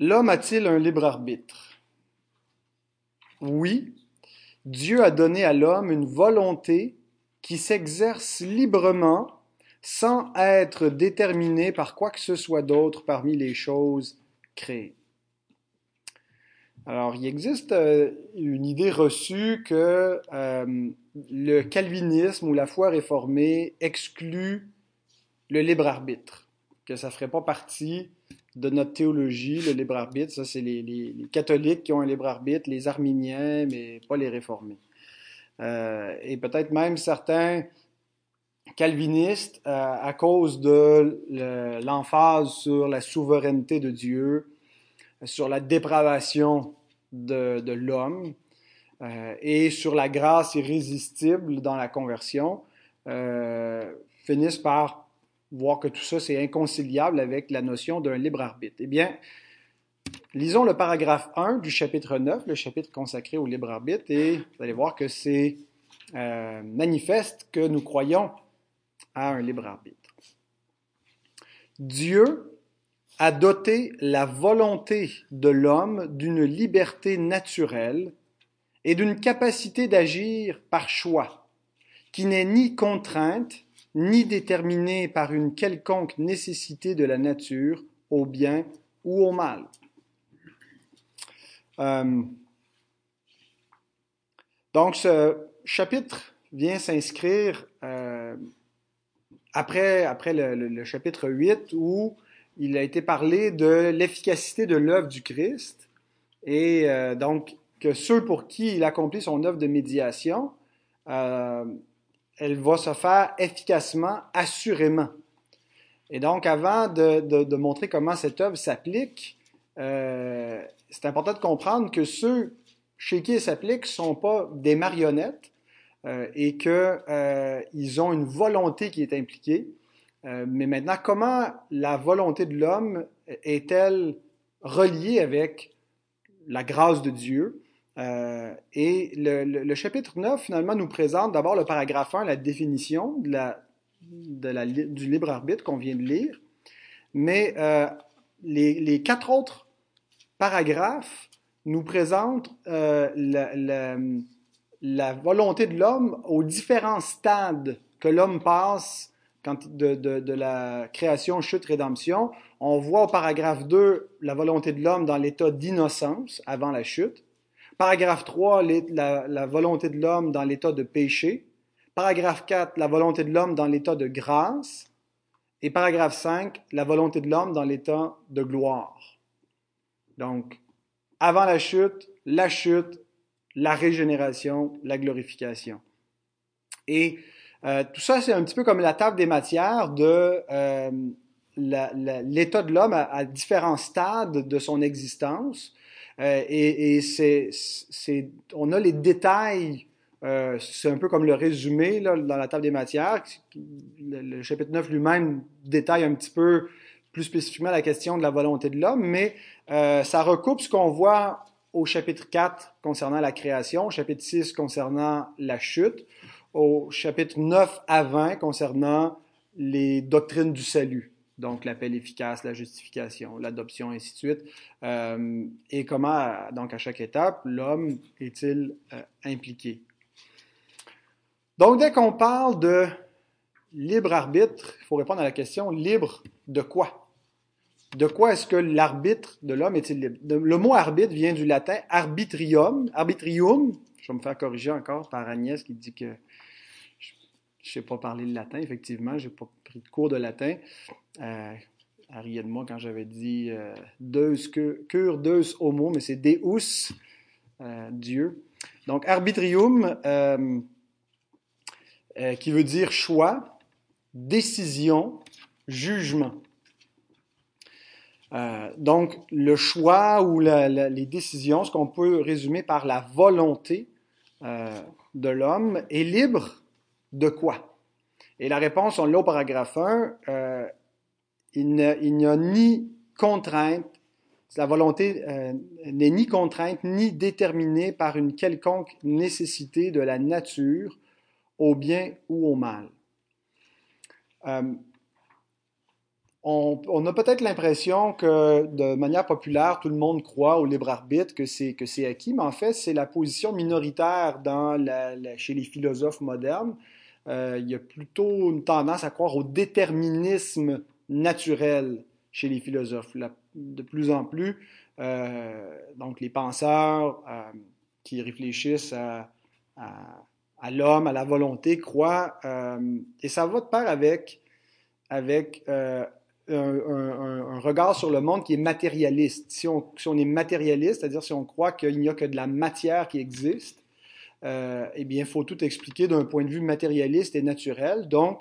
L'homme a-t-il un libre arbitre? Oui, Dieu a donné à l'homme une volonté qui s'exerce librement sans être déterminé par quoi que ce soit d'autre parmi les choses créées. Alors, il existe euh, une idée reçue que euh, le calvinisme ou la foi réformée exclut le libre arbitre, que ça ne ferait pas partie de notre théologie, le libre arbitre. Ça, c'est les, catholiques qui ont un libre arbitre, les arméniens, mais pas les réformés. Euh, et peut-être même certains calvinistes, à cause de l'emphase sur la souveraineté de Dieu, sur la dépravation de, l'homme euh, et sur la grâce irrésistible dans la conversion, euh, finissent par voir que tout ça, c'est inconciliable avec la notion d'un libre arbitre. Eh bien, lisons le paragraphe 1 du chapitre 9, le chapitre consacré au libre arbitre, et vous allez voir que c'est euh, manifeste que nous croyons à un libre arbitre. Dieu a doté la volonté de l'homme d'une liberté naturelle et d'une capacité d'agir par choix, qui n'est ni contrainte, ni déterminée par une quelconque nécessité de la nature, au bien ou au mal. Euh, donc ce chapitre vient s'inscrire euh, après, le, chapitre 8 où il a été parlé de l'efficacité de l'œuvre du Christ et euh, donc que ceux pour qui il accomplit son œuvre de médiation, elle va se faire efficacement, assurément. Et donc, avant de, de, montrer comment cette œuvre s'applique, euh, c'est important de comprendre que ceux chez qui elle s'applique ne sont pas des marionnettes euh, et qu'ils euh, ont une volonté qui est impliquée. Euh, mais maintenant, comment la volonté de l'homme est-elle reliée avec la grâce de Dieu? Euh, et le, chapitre 9, finalement, nous présente d'abord le paragraphe 1, la définition de la, de du libre arbitre qu'on vient de lire. Mais euh, les, quatre autres paragraphes nous présentent la, la, la, volonté de l'homme aux différents stades que l'homme passe de, la création, chute, rédemption, on voit au paragraphe 2 la volonté de l'homme dans l'état d'innocence avant la chute. Paragraphe 3, la, volonté de l'homme dans l'état de péché. Paragraphe 4, la volonté de l'homme dans l'état de grâce. Et paragraphe 5, la volonté de l'homme dans l'état de gloire. Donc, avant la chute, la chute, la régénération, la glorification. Et euh, tout ça, c'est un petit peu comme la table des matières de euh, l'état de l'homme à, différents stades de son existence. Euh, et, et c'est, on a les détails, c'est un peu comme le résumé là, dans la table des matières. Le, chapitre 9 lui-même détaille un petit peu plus spécifiquement la question de la volonté de l'homme, mais ça recoupe ce qu'on voit au chapitre 4 concernant la création, au chapitre 6 concernant la chute, au chapitre 9 à 20 concernant les doctrines du salut, donc l'appel efficace, la justification, l'adoption, ainsi de suite, euh, et comment, donc à chaque étape, l'homme est-il euh, impliqué? Donc dès qu'on parle de libre arbitre, il faut répondre à la question libre de quoi? De quoi est-ce que l'arbitre de l'homme est-il libre? Le mot arbitre vient du latin arbitrium, arbitrium. Je vais me faire corriger encore par Agnès qui dit que je sais pas parler le latin, effectivement. Je n'ai pas pris de cours de latin. Euh, de moi quand j'avais dit euh, deus, cur, homo, mais c'est deus, euh, Dieu. Donc, arbitrium, euh, euh, qui veut dire choix, décision, jugement. donc, le choix ou les décisions, ce qu'on peut résumer par la volonté de l'homme, est libre de quoi? Et la réponse, on l'a au paragraphe 1, euh, il n'y a ni contrainte, la volonté euh, n'est ni contrainte ni déterminée par une quelconque nécessité de la nature au bien ou au mal. Euh, on, a peut-être l'impression que de manière populaire, tout le monde croit au libre arbitre, que c'est acquis, mais en fait, c'est la position minoritaire chez les philosophes modernes. Euh, il y a plutôt une tendance à croire au déterminisme naturel chez les philosophes. de plus en plus, euh, donc les penseurs euh, qui réfléchissent à, l'homme, à la volonté, croient, et ça va de pair avec avec un, regard sur le monde qui est matérialiste. Si on est matérialiste, c'est-à-dire si on croit qu'il n'y a que de la matière qui existe, euh, eh bien, il faut tout expliquer d'un point de vue matérialiste et naturel. Donc,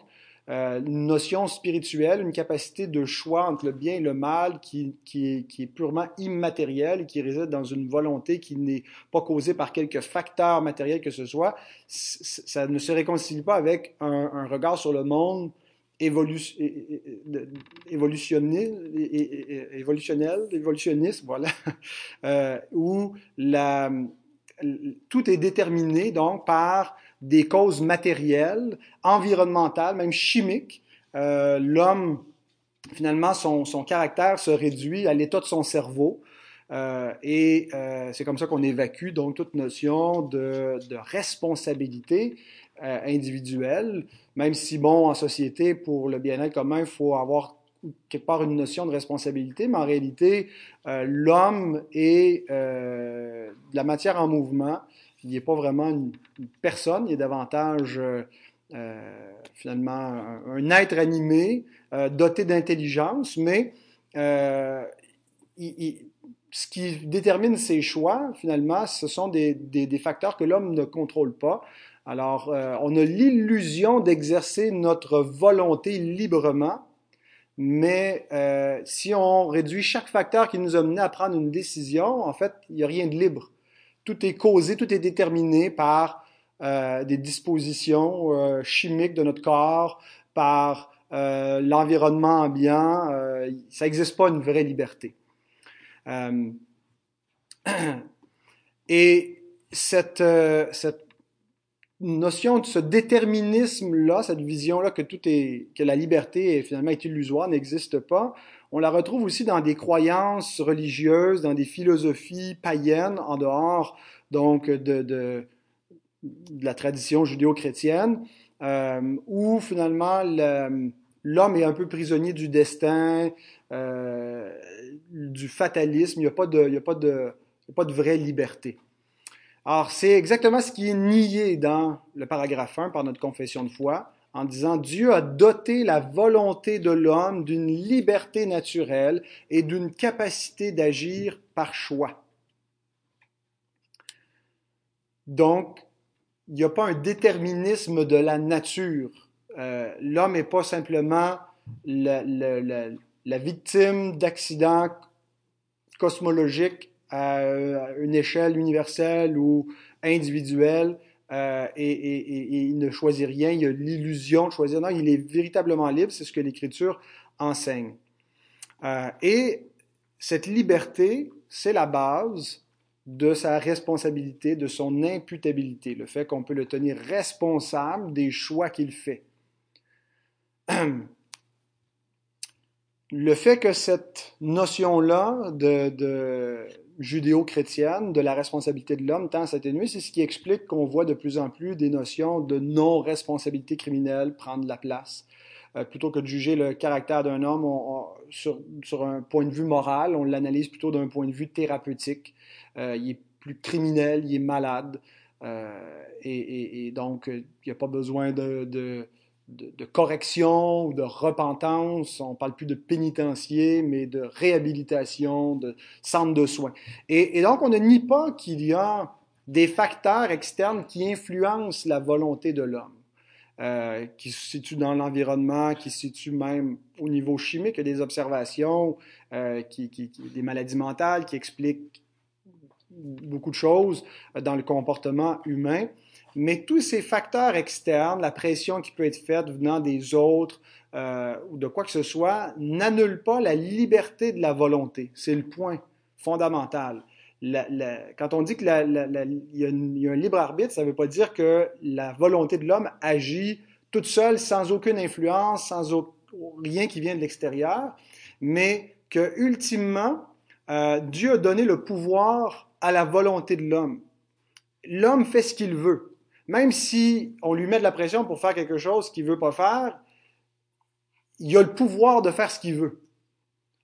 euh, une notion spirituelle, une capacité de choix entre le bien et le mal qui, qui, est, qui est, purement immatérielle et qui réside dans une volonté qui n'est pas causée par quelques facteurs matériels que ce soit, ça ne se réconcilie pas avec un, regard sur le monde évolutionnel, évolutionniste, voilà, euh, où la, tout est déterminé donc par des causes matérielles, environnementales, même chimiques. Euh, l'homme, finalement, son, son, caractère se réduit à l'état de son cerveau. Euh, et c'est comme ça qu'on évacue donc toute notion de, de responsabilité euh, individuelle, même si, bon, en société, pour le bien-être commun, il faut avoir quelque part une notion de responsabilité, mais en réalité, euh, l'homme est euh, la matière en mouvement. Il n'est pas vraiment une, personne, il est davantage finalement un, être animé, doté d'intelligence, mais ce qui détermine ses choix, finalement, ce sont des, facteurs que l'homme ne contrôle pas. Alors, euh, on a l'illusion d'exercer notre volonté librement, mais euh, si on réduit chaque facteur qui nous a mené à prendre une décision, en fait, il n'y a rien de libre. Tout est causé, tout est déterminé par euh, des dispositions chimiques de notre corps, par l'environnement ambiant. ça n'existe pas une vraie liberté. et cette, cette notion de ce déterminisme-là, cette vision-là que tout est, que la liberté est, finalement est illusoire, n'existe pas, on la retrouve aussi dans des croyances religieuses, dans des philosophies païennes, en dehors donc de, la tradition judéo-chrétienne, euh, où finalement l'homme est un peu prisonnier du destin, euh, du fatalisme, il n'y a a a pas de vraie liberté. Alors, c'est exactement ce qui est nié dans le paragraphe 1 par notre confession de foi, en disant Dieu a doté la volonté de l'homme d'une liberté naturelle et d'une capacité d'agir par choix. Donc, il n'y a pas un déterminisme de la nature. Euh, l'homme n'est pas simplement la victime d'accidents cosmologiques à une échelle universelle ou individuelle euh, et, il ne choisit rien, il a l'illusion de choisir. Non, il est véritablement libre, c'est ce que l'Écriture enseigne. Euh, et cette liberté, c'est la base de sa responsabilité, de son imputabilité, le fait qu'on peut le tenir responsable des choix qu'il fait. Le fait que cette notion-là de judéo-chrétienne de la responsabilité de l'homme tend à s'atténuer. C'est ce qui explique qu'on voit de plus en plus des notions de non-responsabilité criminelle prendre la place. Euh, plutôt que de juger le caractère d'un homme sur, un point de vue moral, on l'analyse plutôt d'un point de vue thérapeutique. Euh, il est plus criminel, il est malade. Euh, et, donc, il n'y a pas besoin de de, correction ou de repentance. On ne parle plus de pénitencier, mais de réhabilitation, de centre de soins. Et, donc, on ne nie pas qu'il y a des facteurs externes qui influencent la volonté de l'homme, euh, qui se situent dans l'environnement, qui se situent même au niveau chimique. Il y a des observations, euh, qui, des maladies mentales qui expliquent beaucoup de choses dans le comportement humain. Mais tous ces facteurs externes, la pression qui peut être faite venant des autres euh, ou de quoi que ce soit, n'annulent pas la liberté de la volonté. C'est le point fondamental. quand on dit qu'il y, a un libre arbitre, ça ne veut pas dire que la volonté de l'homme agit toute seule, sans aucune influence, sans rien qui vient de l'extérieur, mais que ultimement, euh, Dieu a donné le pouvoir à la volonté de l'homme. L'homme fait ce qu'il veut. Même si on lui met de la pression pour faire quelque chose qu'il veut pas faire, il a le pouvoir de faire ce qu'il veut.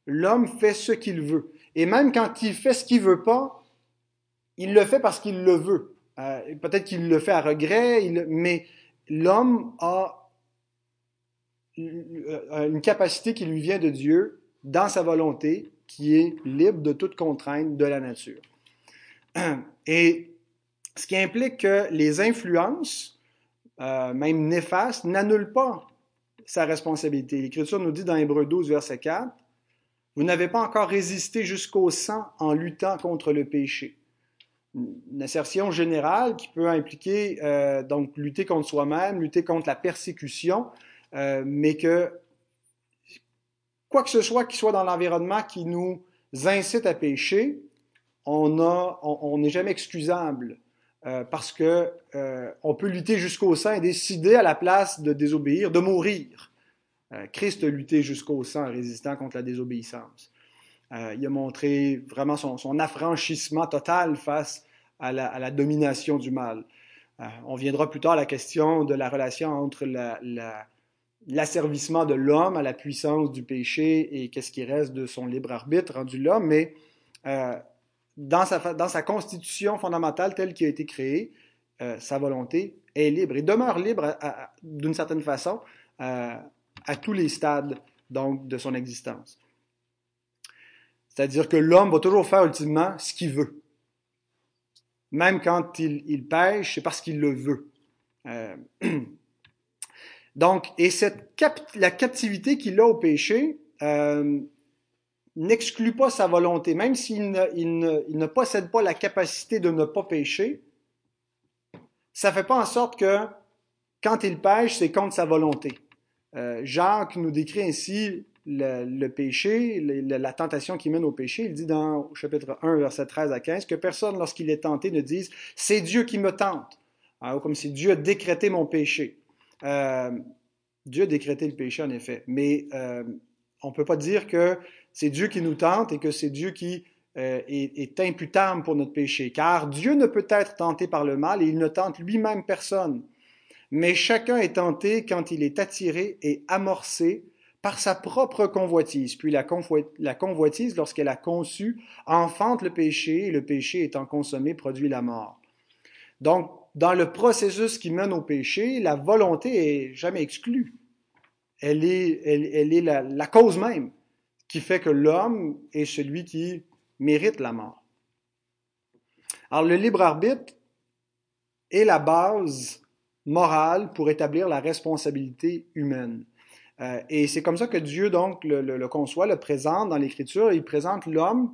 L'homme fait ce qu'il veut. Et même quand il fait ce qu'il veut pas, il le fait parce qu'il le veut. Euh, peut-être qu'il le fait à regret, mais l'homme a une capacité qui lui vient de Dieu dans sa volonté, qui est libre de toute contrainte de la nature. Et ce qui implique que les influences, euh, même néfastes, n'annulent pas sa responsabilité. L'Écriture nous dit dans Hébreu 12, verset 4, Vous n'avez pas encore résisté jusqu'au sang en luttant contre le péché. Une assertion générale qui peut impliquer euh, donc lutter contre soi-même, lutter contre la persécution, euh, mais que quoi que ce soit qui soit dans l'environnement qui nous incite à pécher, on n'est jamais excusable euh, parce que euh, on peut lutter jusqu'au sang et décider à la place de désobéir, de mourir. Euh, Christ a lutté jusqu'au sang en résistant contre la désobéissance. il a montré vraiment son, affranchissement total face à la, domination du mal. on viendra plus tard à la question de la relation entre l'asservissement de l'homme à la puissance du péché et qu'est-ce qui reste de son libre arbitre rendu l'homme, mais dans sa, dans sa constitution fondamentale telle qui a été créée, euh, sa volonté est libre et demeure libre d'une certaine façon à tous les stades donc, de son existence. C'est-à-dire que l'homme va toujours faire ultimement ce qu'il veut. Même quand il, il pêche, c'est parce qu'il le veut. Euh, donc, et cette la captivité qu'il a au péché, euh, n'exclut pas sa volonté, même s'il ne, possède pas la capacité de ne pas pécher, ça ne fait pas en sorte que quand il pêche, c'est contre sa volonté. Euh, Jacques nous décrit ainsi le, péché, la tentation qui mène au péché. Il dit dans chapitre 1, verset 13 à 15, que personne, lorsqu'il est tenté, ne dise C'est Dieu qui me tente, ah, comme si Dieu a décrété mon péché. Euh, Dieu a décrété le péché, en effet, mais euh, on ne peut pas dire que c'est Dieu qui nous tente et que c'est Dieu qui euh, est, imputable pour notre péché. Car Dieu ne peut être tenté par le mal et il ne tente lui-même personne. Mais chacun est tenté quand il est attiré et amorcé par sa propre convoitise. Puis la, convoitise, lorsqu'elle a conçu, enfante le péché et le péché étant consommé produit la mort. Donc, dans le processus qui mène au péché, la volonté est jamais exclue. Elle, est la cause même qui fait que l'homme est celui qui mérite la mort. Alors le libre arbitre est la base morale pour établir la responsabilité humaine. Euh, et c'est comme ça que Dieu donc le, conçoit, le présente dans l'Écriture. Il présente l'homme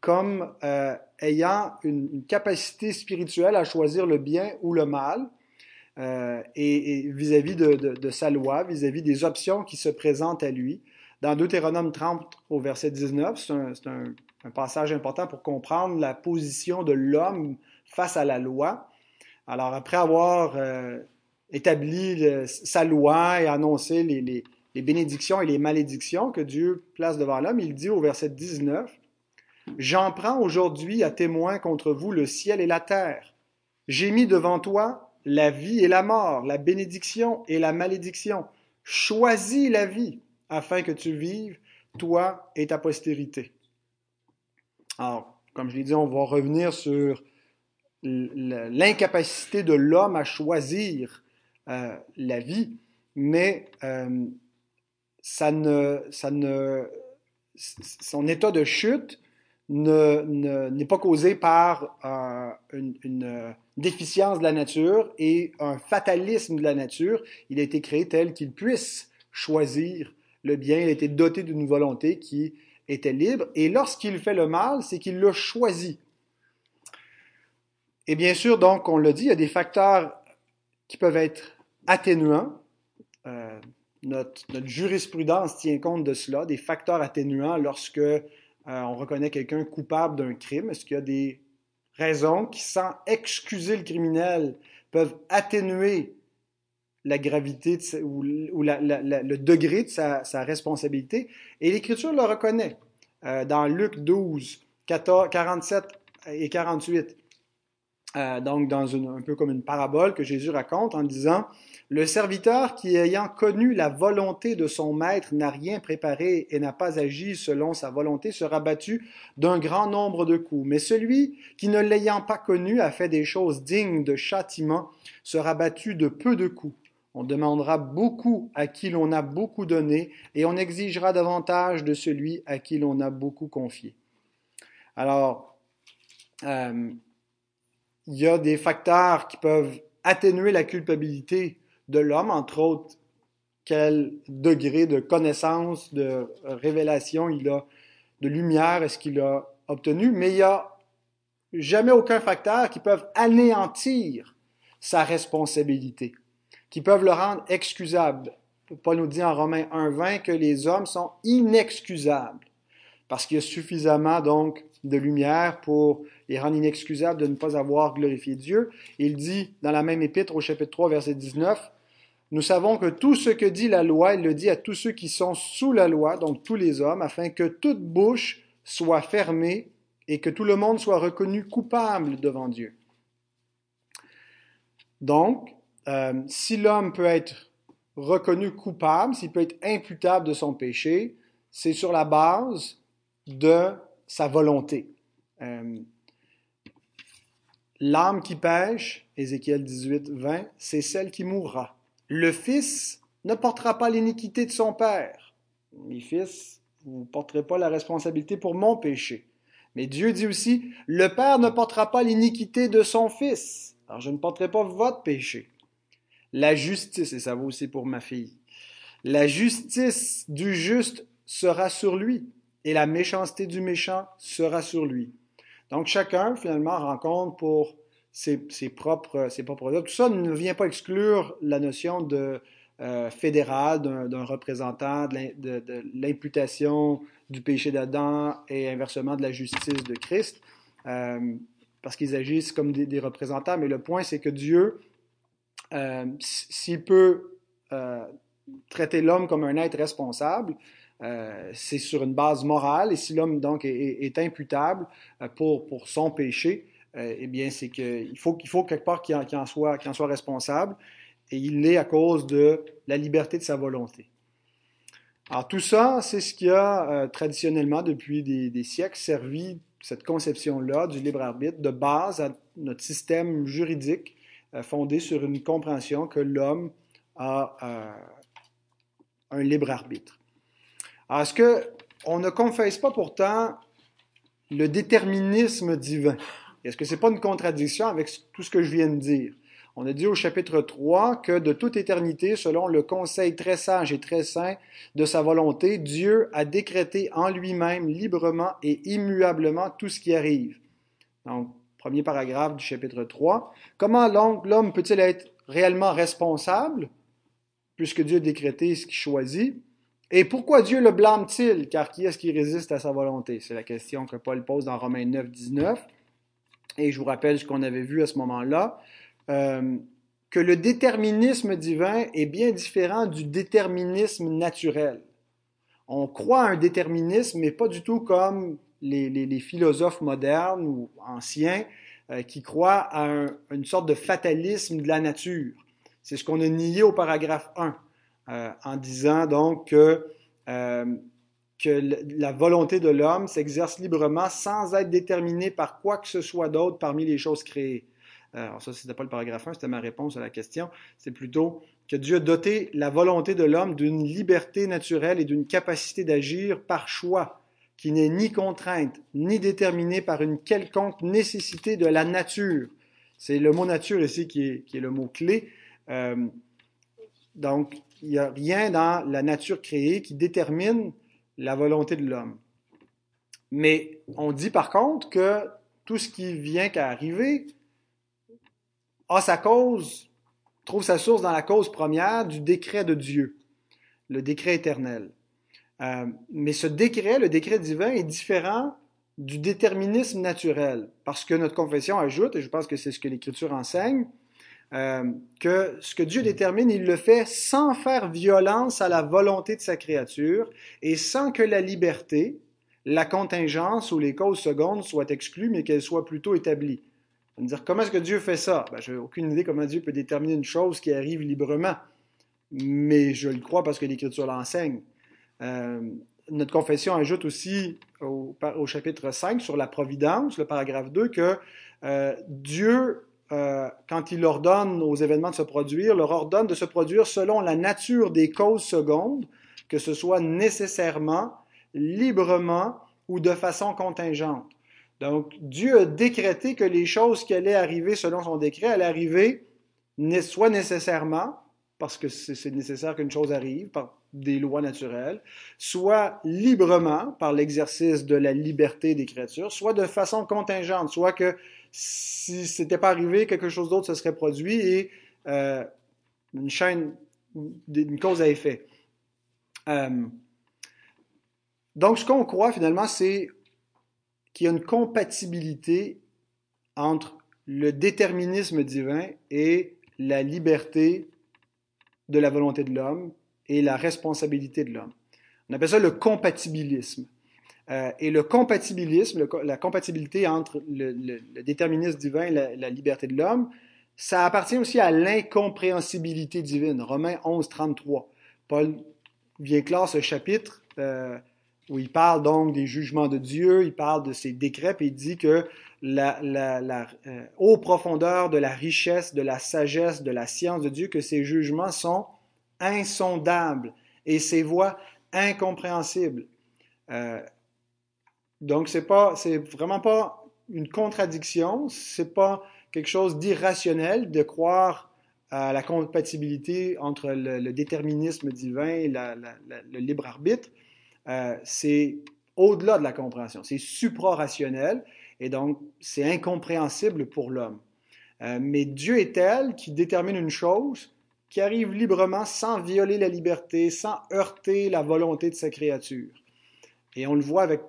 comme euh, ayant une, capacité spirituelle à choisir le bien ou le mal, euh, et vis-à-vis de, de, sa loi, vis-à-vis des options qui se présentent à lui. Dans Deutéronome 30 au verset 19, c'est un, passage important pour comprendre la position de l'homme face à la loi. Alors, après avoir euh, établi sa loi et annoncé les, les, bénédictions et les malédictions que Dieu place devant l'homme, il dit au verset 19, J'en prends aujourd'hui à témoin contre vous le ciel et la terre. J'ai mis devant toi la vie et la mort, la bénédiction et la malédiction. Choisis la vie afin que tu vives, toi et ta postérité. Alors, comme je l'ai dit, on va revenir sur l'incapacité de l'homme à choisir euh, la vie, mais euh, ça ne, ça ne, son état de chute n'est ne, pas causé par euh, une, une, déficience de la nature et un fatalisme de la nature. Il a été créé tel qu'il puisse choisir le bien, il était doté d'une volonté qui était libre, et lorsqu'il fait le mal, c'est qu'il l'a choisi. Et bien sûr, donc, on l'a dit, il y a des facteurs qui peuvent être atténuants. Euh, notre, jurisprudence tient compte de cela, des facteurs atténuants lorsque euh, on reconnaît quelqu'un coupable d'un crime. Est-ce qu'il y a des raisons qui, sans excuser le criminel, peuvent atténuer la gravité ou, le degré de sa, responsabilité. Et l'Écriture le reconnaît euh, dans Luc 12, 47 et 48. Euh, donc, dans un peu comme une parabole que Jésus raconte en disant Le serviteur qui, ayant connu la volonté de son maître, n'a rien préparé et n'a pas agi selon sa volonté, sera battu d'un grand nombre de coups. Mais celui qui, ne l'ayant pas connu, a fait des choses dignes de châtiment, sera battu de peu de coups. On demandera beaucoup à qui l'on a beaucoup donné, et on exigera davantage de celui à qui l'on a beaucoup confié. Alors, euh, il y a des facteurs qui peuvent atténuer la culpabilité de l'homme, entre autres, quel degré de connaissance, de révélation il a, de lumière est-ce qu'il a obtenu, mais il n'y a jamais aucun facteur qui peut anéantir sa responsabilité qui peuvent le rendre excusable. Paul nous dit en Romains 1.20 que les hommes sont inexcusables parce qu'il y a suffisamment donc de lumière pour les rendre inexcusables de ne pas avoir glorifié Dieu. Il dit dans la même épître au chapitre 3 verset 19, nous savons que tout ce que dit la loi, il le dit à tous ceux qui sont sous la loi, donc tous les hommes, afin que toute bouche soit fermée et que tout le monde soit reconnu coupable devant Dieu. Donc, euh, si l'homme peut être reconnu coupable, s'il peut être imputable de son péché, c'est sur la base de sa volonté. Euh, l'âme qui pêche, Ézéchiel 18, 20, c'est celle qui mourra. Le fils ne portera pas l'iniquité de son père. Mes fils, vous ne porterez pas la responsabilité pour mon péché. Mais Dieu dit aussi, le père ne portera pas l'iniquité de son fils. Alors je ne porterai pas votre péché. La justice, et ça vaut aussi pour ma fille, la justice du juste sera sur lui, et la méchanceté du méchant sera sur lui. Donc chacun, finalement, rencontre pour ses, propres. Tout ça ne vient pas exclure la notion de euh, fédéral d'un représentant, de l'imputation du péché d'Adam et inversement de la justice de Christ, euh, parce qu'ils agissent comme des, représentants. Mais le point, c'est que Dieu euh, s'il peut euh, traiter l'homme comme un être responsable, euh, c'est sur une base morale, et si l'homme donc est, imputable pour, pour son péché, eh bien c'est qu'il faut, qu'il faut quelque part qu'il en, soit, qu'il en soit responsable, et il l'est à cause de la liberté de sa volonté. Alors tout ça, c'est ce qui a traditionnellement, depuis des, siècles, servi cette conception-là du libre arbitre de base à notre système juridique fondée sur une compréhension que l'homme a euh, un libre arbitre. est-ce qu'on ne confesse pas pourtant le déterminisme divin? Est-ce que ce n'est pas une contradiction avec tout ce que je viens de dire? On a dit au chapitre 3 que de toute éternité, selon le conseil très sage et très saint de sa volonté, Dieu a décrété en lui-même librement et immuablement tout ce qui arrive. Donc, premier paragraphe du chapitre 3. Comment l'homme peut-il être réellement responsable, puisque Dieu a décrété ce qu'il choisit? Et pourquoi Dieu le blâme-t-il? Car qui est-ce qui résiste à sa volonté? C'est la question que Paul pose dans Romains 9, 19. Et je vous rappelle ce qu'on avait vu à ce moment-là, euh, que le déterminisme divin est bien différent du déterminisme naturel. On croit à un déterminisme, mais pas du tout comme les, philosophes modernes ou anciens euh, qui croient à une sorte de fatalisme de la nature. C'est ce qu'on a nié au paragraphe 1, euh, en disant donc que, euh, que la volonté de l'homme s'exerce librement sans être déterminée par quoi que ce soit d'autre parmi les choses créées. Alors ça, c'était pas le paragraphe 1, c'était ma réponse à la question. C'est plutôt que Dieu a doté la volonté de l'homme d'une liberté naturelle et d'une capacité d'agir par choix qui n'est ni contrainte, ni déterminée par une quelconque nécessité de la nature. C'est le mot nature ici qui est, le mot clé. Euh, donc, il n'y a rien dans la nature créée qui détermine la volonté de l'homme. Mais on dit par contre que tout ce qui vient qu'à arriver a sa cause, trouve sa source dans la cause première du décret de Dieu, le décret éternel. Euh, mais ce décret, le décret divin, est différent du déterminisme naturel, parce que notre confession ajoute, et je pense que c'est ce que l'Écriture enseigne, euh, que ce que Dieu détermine, il le fait sans faire violence à la volonté de sa créature et sans que la liberté, la contingence ou les causes secondes soient exclues, mais qu'elles soient plutôt établies. On va dire, comment est-ce que Dieu fait ça? Ben, je n'ai aucune idée comment Dieu peut déterminer une chose qui arrive librement, mais je le crois parce que l'Écriture l'enseigne. Euh, notre confession ajoute aussi au, chapitre 5 sur la providence, le paragraphe 2, que euh, Dieu, euh, quand il ordonne aux événements de se produire, leur ordonne de se produire selon la nature des causes secondes, que ce soit nécessairement, librement ou de façon contingente. Donc, Dieu a décrété que les choses qui allaient arriver selon son décret allaient arriver soit nécessairement, parce que c'est nécessaire qu'une chose arrive, des lois naturelles, soit librement, par l'exercice de la liberté des créatures, soit de façon contingente, soit que si ce n'était pas arrivé, quelque chose d'autre se serait produit et euh, une chaîne, une cause à effet. Euh, donc, ce qu'on croit finalement, c'est qu'il y a une compatibilité entre le déterminisme divin et la liberté de la volonté de l'homme et la responsabilité de l'homme. On appelle ça le compatibilisme. Euh, et le compatibilisme, la compatibilité entre le, déterminisme divin et la, liberté de l'homme, ça appartient aussi à l'incompréhensibilité divine. Romains 11, 33. Paul vient clore ce chapitre euh, où il parle donc des jugements de Dieu, il parle de ses décrets, et il dit que la, la, euh, de la richesse, de la sagesse, de la science de Dieu, que ses jugements sont insondables et ses voies incompréhensibles. Euh, donc, c'est pas, c'est vraiment pas une contradiction, c'est pas quelque chose d'irrationnel de croire à la compatibilité entre le, déterminisme divin et le libre arbitre. Euh, c'est au-delà de la compréhension, c'est supra-rationnel et donc c'est incompréhensible pour l'homme. Euh, mais Dieu est tel qui détermine une chose qui arrive librement sans violer la liberté, sans heurter la volonté de sa créature. Et on le voit avec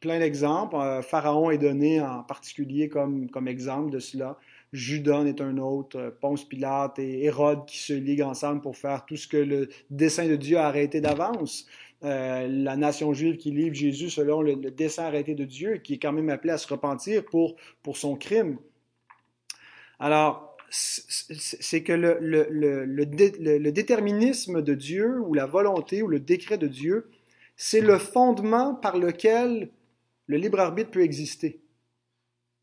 plein d'exemples. Euh, Pharaon est donné en particulier comme, comme exemple de cela. Judas est un autre, euh, Ponce Pilate et Hérode qui se liguent ensemble pour faire tout ce que le dessein de Dieu a arrêté d'avance. Euh, la nation juive qui livre Jésus selon le, dessein arrêté de Dieu, qui est quand même appelé à se repentir pour, pour son crime. Alors, c'est que le, déterminisme de Dieu ou la volonté ou le décret de Dieu, c'est le fondement par lequel le libre arbitre peut exister.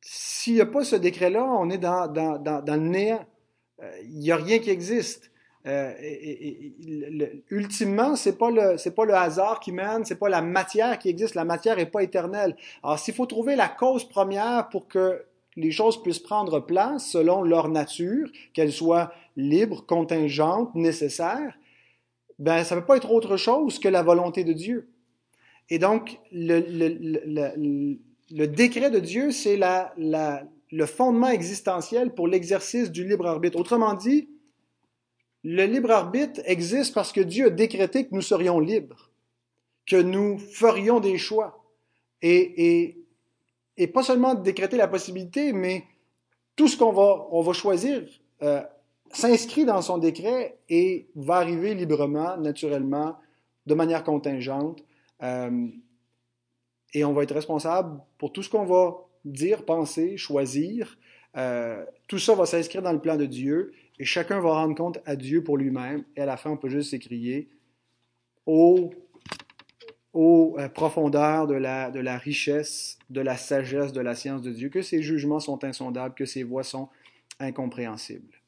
S'il n'y a pas ce décret-là, on est dans, le néant. Euh, il n'y a rien qui existe. Euh, ultimement, c'est pas pas le hasard qui mène, c'est pas la matière qui existe. La matière n'est pas éternelle. Alors, s'il faut trouver la cause première pour que les choses puissent prendre place selon leur nature, qu'elles soient libres, contingentes, nécessaires, ben, ça ne peut pas être autre chose que la volonté de Dieu. Et donc, le, décret de Dieu, c'est la, le fondement existentiel pour l'exercice du libre arbitre. Autrement dit, le libre arbitre existe parce que Dieu a décrété que nous serions libres, que nous ferions des choix. Et et pas seulement décréter la possibilité, mais tout ce qu'on va, on va choisir euh, s'inscrit dans son décret et va arriver librement, naturellement, de manière contingente. Euh, et on va être responsable pour tout ce qu'on va dire, penser, choisir. Euh, tout ça va s'inscrire dans le plan de Dieu et chacun va rendre compte à Dieu pour lui-même. Et à la fin, on peut juste s'écrier Ô aux euh, profondeurs de la, de la richesse, de la sagesse, de la science de Dieu, que ses jugements sont insondables, que ses voies sont incompréhensibles.